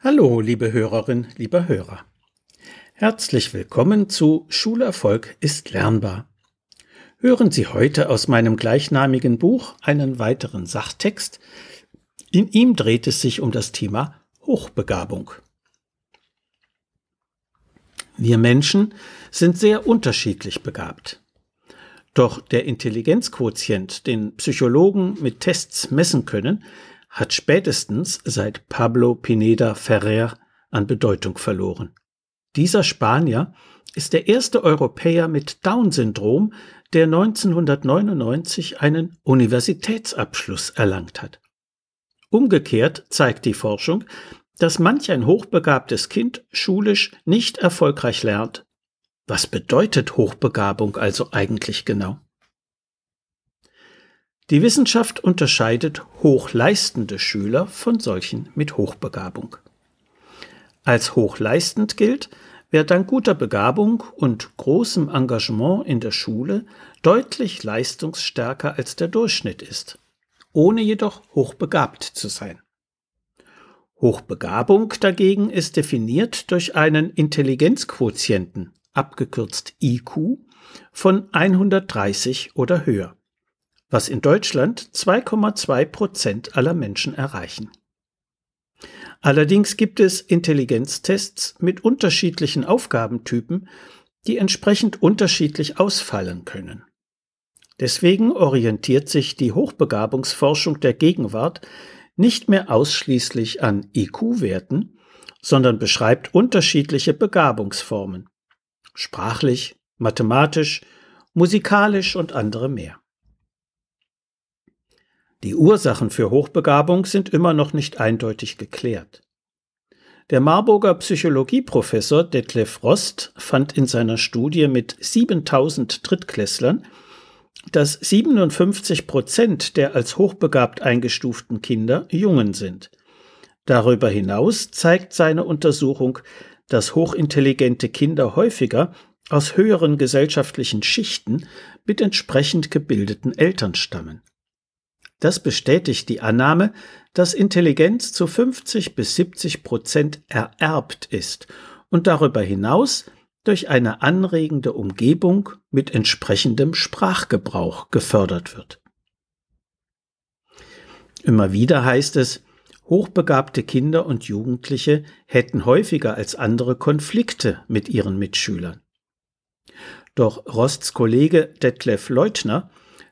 Hallo, liebe Hörerin, lieber Hörer. Herzlich willkommen zu Schulerfolg ist lernbar. Hören Sie heute aus meinem gleichnamigen Buch einen weiteren Sachtext. In ihm dreht es sich um das Thema Hochbegabung. Wir Menschen sind sehr unterschiedlich begabt. Doch der Intelligenzquotient, den Psychologen mit Tests messen können, hat spätestens seit Pablo Pineda Ferrer an Bedeutung verloren. Dieser Spanier ist der erste Europäer mit Down-Syndrom, der 1999 einen Universitätsabschluss erlangt hat. Umgekehrt zeigt die Forschung, dass manch ein hochbegabtes Kind schulisch nicht erfolgreich lernt. Was bedeutet Hochbegabung also eigentlich genau? Die Wissenschaft unterscheidet hochleistende Schüler von solchen mit Hochbegabung. Als hochleistend gilt, wer dank guter Begabung und großem Engagement in der Schule deutlich leistungsstärker als der Durchschnitt ist, ohne jedoch hochbegabt zu sein. Hochbegabung dagegen ist definiert durch einen Intelligenzquotienten, abgekürzt IQ, von 130 oder höher was in Deutschland 2,2 Prozent aller Menschen erreichen. Allerdings gibt es Intelligenztests mit unterschiedlichen Aufgabentypen, die entsprechend unterschiedlich ausfallen können. Deswegen orientiert sich die Hochbegabungsforschung der Gegenwart nicht mehr ausschließlich an IQ-Werten, sondern beschreibt unterschiedliche Begabungsformen sprachlich, mathematisch, musikalisch und andere mehr. Die Ursachen für Hochbegabung sind immer noch nicht eindeutig geklärt. Der Marburger Psychologieprofessor Detlef Rost fand in seiner Studie mit 7000 Drittklässlern, dass 57 Prozent der als hochbegabt eingestuften Kinder Jungen sind. Darüber hinaus zeigt seine Untersuchung, dass hochintelligente Kinder häufiger aus höheren gesellschaftlichen Schichten mit entsprechend gebildeten Eltern stammen. Das bestätigt die Annahme, dass Intelligenz zu 50 bis 70 Prozent ererbt ist und darüber hinaus durch eine anregende Umgebung mit entsprechendem Sprachgebrauch gefördert wird. Immer wieder heißt es, hochbegabte Kinder und Jugendliche hätten häufiger als andere Konflikte mit ihren Mitschülern. Doch Rosts Kollege Detlef Leutner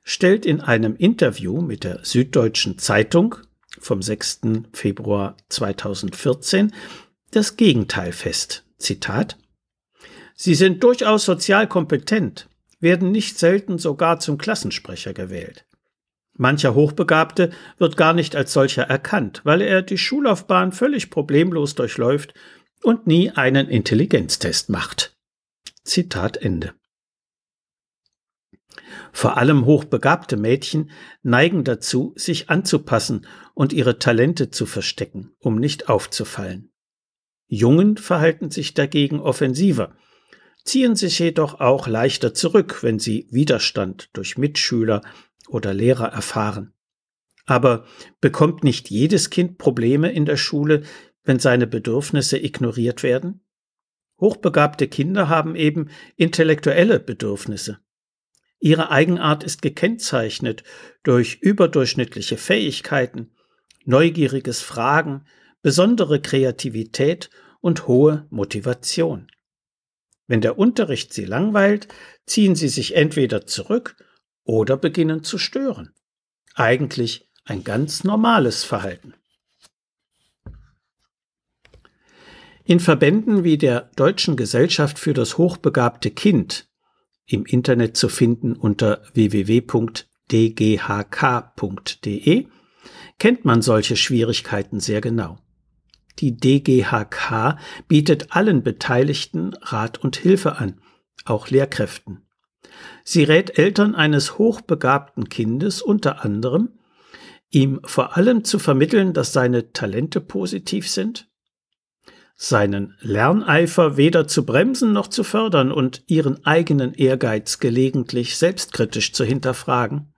stellt in einem Interview mit der Süddeutschen Zeitung vom 6. Februar 2014 das Gegenteil fest. Zitat Sie sind durchaus sozial kompetent, werden nicht selten sogar zum Klassensprecher gewählt. Mancher Hochbegabte wird gar nicht als solcher erkannt, weil er die Schullaufbahn völlig problemlos durchläuft und nie einen Intelligenztest macht. Zitat Ende. Vor allem hochbegabte Mädchen neigen dazu, sich anzupassen und ihre Talente zu verstecken, um nicht aufzufallen. Jungen verhalten sich dagegen offensiver, ziehen sich jedoch auch leichter zurück, wenn sie Widerstand durch Mitschüler oder Lehrer erfahren. Aber bekommt nicht jedes Kind Probleme in der Schule, wenn seine Bedürfnisse ignoriert werden? Hochbegabte Kinder haben eben intellektuelle Bedürfnisse. Ihre Eigenart ist gekennzeichnet durch überdurchschnittliche Fähigkeiten, neugieriges Fragen, besondere Kreativität und hohe Motivation. Wenn der Unterricht sie langweilt, ziehen sie sich entweder zurück oder beginnen zu stören. Eigentlich ein ganz normales Verhalten. In Verbänden wie der Deutschen Gesellschaft für das hochbegabte Kind im Internet zu finden unter www.dghk.de, kennt man solche Schwierigkeiten sehr genau. Die DGHK bietet allen Beteiligten Rat und Hilfe an, auch Lehrkräften. Sie rät Eltern eines hochbegabten Kindes unter anderem, ihm vor allem zu vermitteln, dass seine Talente positiv sind, seinen Lerneifer weder zu bremsen noch zu fördern und ihren eigenen Ehrgeiz gelegentlich selbstkritisch zu hinterfragen,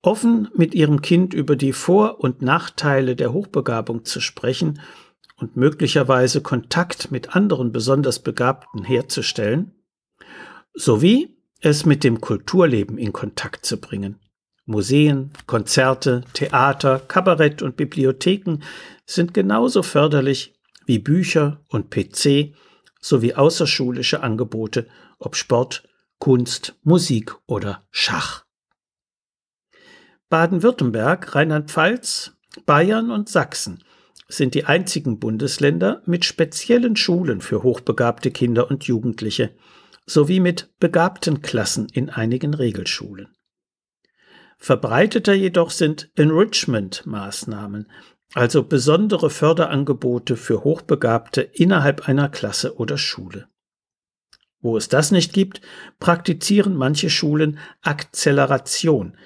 offen mit ihrem Kind über die Vor- und Nachteile der Hochbegabung zu sprechen und möglicherweise Kontakt mit anderen besonders Begabten herzustellen, sowie es mit dem Kulturleben in Kontakt zu bringen. Museen, Konzerte, Theater, Kabarett und Bibliotheken sind genauso förderlich wie Bücher und PC sowie außerschulische Angebote, ob Sport, Kunst, Musik oder Schach. Baden-Württemberg, Rheinland-Pfalz, Bayern und Sachsen sind die einzigen Bundesländer mit speziellen Schulen für hochbegabte Kinder und Jugendliche sowie mit begabten Klassen in einigen Regelschulen. Verbreiteter jedoch sind Enrichment-Maßnahmen, also besondere Förderangebote für Hochbegabte innerhalb einer Klasse oder Schule. Wo es das nicht gibt, praktizieren manche Schulen Akzeleration,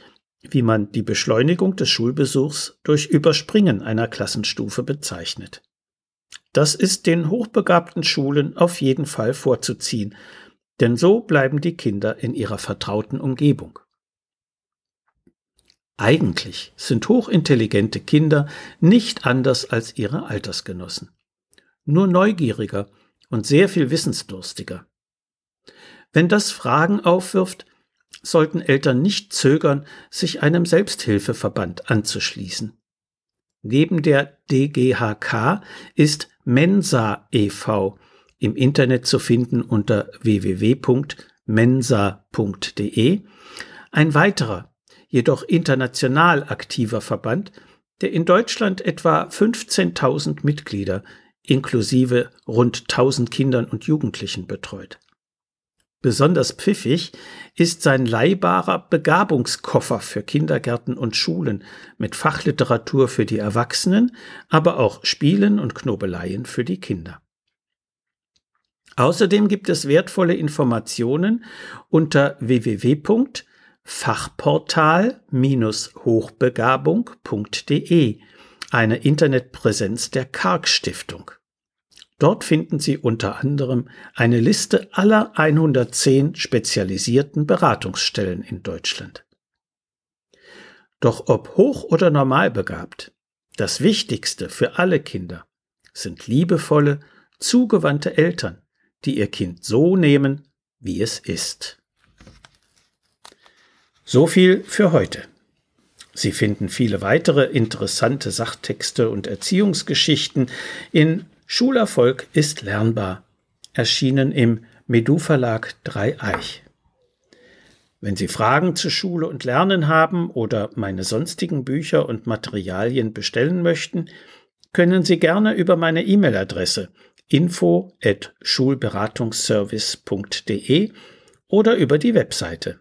wie man die Beschleunigung des Schulbesuchs durch Überspringen einer Klassenstufe bezeichnet. Das ist den hochbegabten Schulen auf jeden Fall vorzuziehen, denn so bleiben die Kinder in ihrer vertrauten Umgebung. Eigentlich sind hochintelligente Kinder nicht anders als ihre Altersgenossen, nur neugieriger und sehr viel wissensdurstiger. Wenn das Fragen aufwirft, sollten Eltern nicht zögern, sich einem Selbsthilfeverband anzuschließen. Neben der DGHK ist Mensa e.V. im Internet zu finden unter www.mensa.de ein weiterer, jedoch international aktiver Verband, der in Deutschland etwa 15.000 Mitglieder inklusive rund 1000 Kindern und Jugendlichen betreut. Besonders pfiffig ist sein leihbarer Begabungskoffer für Kindergärten und Schulen mit Fachliteratur für die Erwachsenen, aber auch Spielen und Knobeleien für die Kinder. Außerdem gibt es wertvolle Informationen unter www.fachportal-hochbegabung.de, eine Internetpräsenz der Karg Stiftung. Dort finden Sie unter anderem eine Liste aller 110 spezialisierten Beratungsstellen in Deutschland. Doch ob hoch oder normal begabt, das Wichtigste für alle Kinder sind liebevolle, zugewandte Eltern, die ihr Kind so nehmen, wie es ist. So viel für heute. Sie finden viele weitere interessante Sachtexte und Erziehungsgeschichten in Schulerfolg ist lernbar, erschienen im Medu Verlag Dreieich. Wenn Sie Fragen zu Schule und Lernen haben oder meine sonstigen Bücher und Materialien bestellen möchten, können Sie gerne über meine E-Mail-Adresse info at schulberatungsservice.de oder über die Webseite